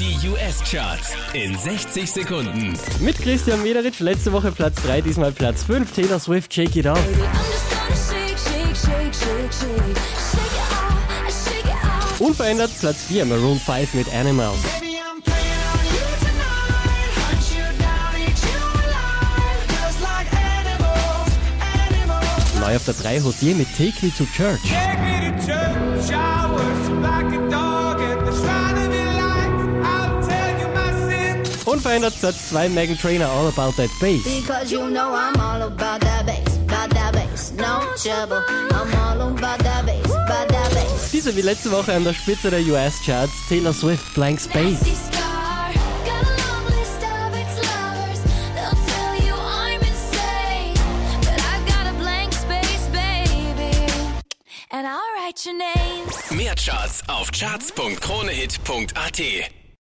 Die US-Charts in 60 Sekunden. Mit Christian Mederitsch, letzte Woche Platz 3, diesmal Platz 5. Taylor Swift, Shake It Off. Unverändert Platz 4, Maroon 5 mit animals, animals. Neu auf der 3, Hosier mit Take Me to Church. Unverändert Platz 2, Megan Trainer, All About That Bass. Because you know I'm all about that bass, about that bass, no trouble. I'm all about that bass, about that bass. Diese wie letzte Woche an der Spitze der US-Charts, Taylor Swift, Blank Space. Mehr Charts auf charts.kronehit.at.